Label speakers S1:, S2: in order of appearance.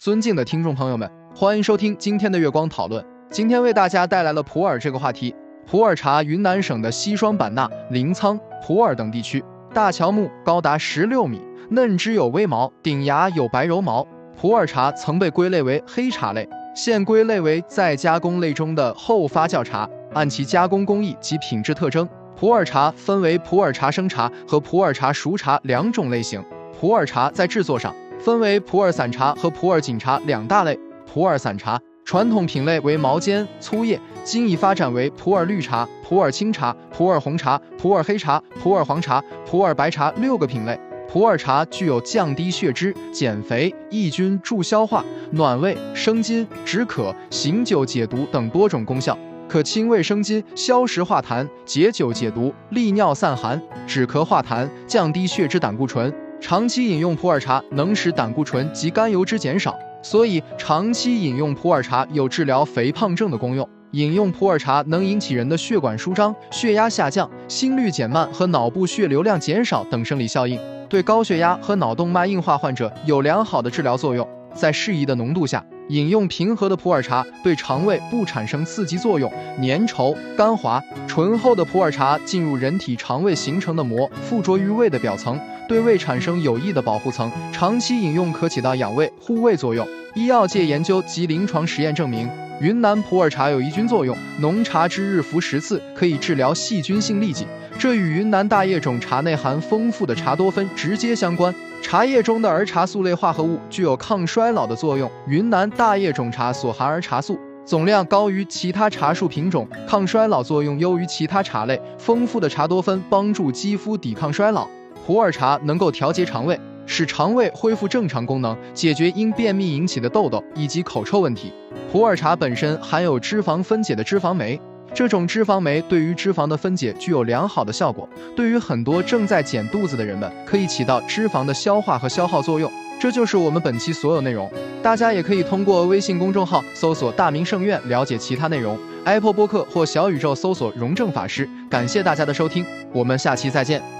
S1: 尊敬的听众朋友们，欢迎收听今天的月光讨论。今天为大家带来了普洱这个话题。普洱茶，云南省的西双版纳、临沧、普洱等地区，大乔木高达十六米，嫩枝有微毛，顶芽有白柔毛。普洱茶曾被归类为黑茶类，现归类为再加工类中的后发酵茶。按其加工工艺及品质特征，普洱茶分为普洱茶生茶和普洱茶熟茶两种类型。普洱茶在制作上分为普洱散茶和普洱锦茶两大类。普洱散茶传统品类为毛尖粗叶，今已发展为普洱绿茶、普洱清茶、普洱红茶、普洱黑茶、普洱黄茶、普洱白茶六个品类。普洱茶具有降低血脂、减肥、抑菌、助消化、暖胃、生津、止渴、醒酒解毒等多种功效。可清胃生津、消食化痰、解酒解毒、利尿散寒、止咳化痰、降低血脂胆固醇。长期饮用普洱茶能使胆固醇及甘油脂减少，所以长期饮用普洱茶有治疗肥胖症的功用。饮用普洱茶能引起人的血管舒张、血压下降、心率减慢和脑部血流量减少等生理效应，对高血压和脑动脉硬化患者有良好的治疗作用。在适宜的浓度下。饮用平和的普洱茶对肠胃不产生刺激作用，粘稠、干滑、醇厚的普洱茶进入人体肠胃形成的膜，附着于胃的表层，对胃产生有益的保护层。长期饮用可起到养胃护胃作用。医药界研究及临床实验证明，云南普洱茶有抑菌作用，浓茶之日服十次可以治疗细菌性痢疾，这与云南大叶种茶内含丰富的茶多酚直接相关。茶叶中的儿茶素类化合物具有抗衰老的作用。云南大叶种茶所含儿茶素总量高于其他茶树品种，抗衰老作用优于其他茶类。丰富的茶多酚帮助肌肤抵抗衰老。普洱茶能够调节肠胃，使肠胃恢复正常功能，解决因便秘引起的痘痘以及口臭问题。普洱茶本身含有脂肪分解的脂肪酶。这种脂肪酶对于脂肪的分解具有良好的效果，对于很多正在减肚子的人们，可以起到脂肪的消化和消耗作用。这就是我们本期所有内容，大家也可以通过微信公众号搜索“大明圣院”了解其他内容，Apple 播客或小宇宙搜索“荣正法师”。感谢大家的收听，我们下期再见。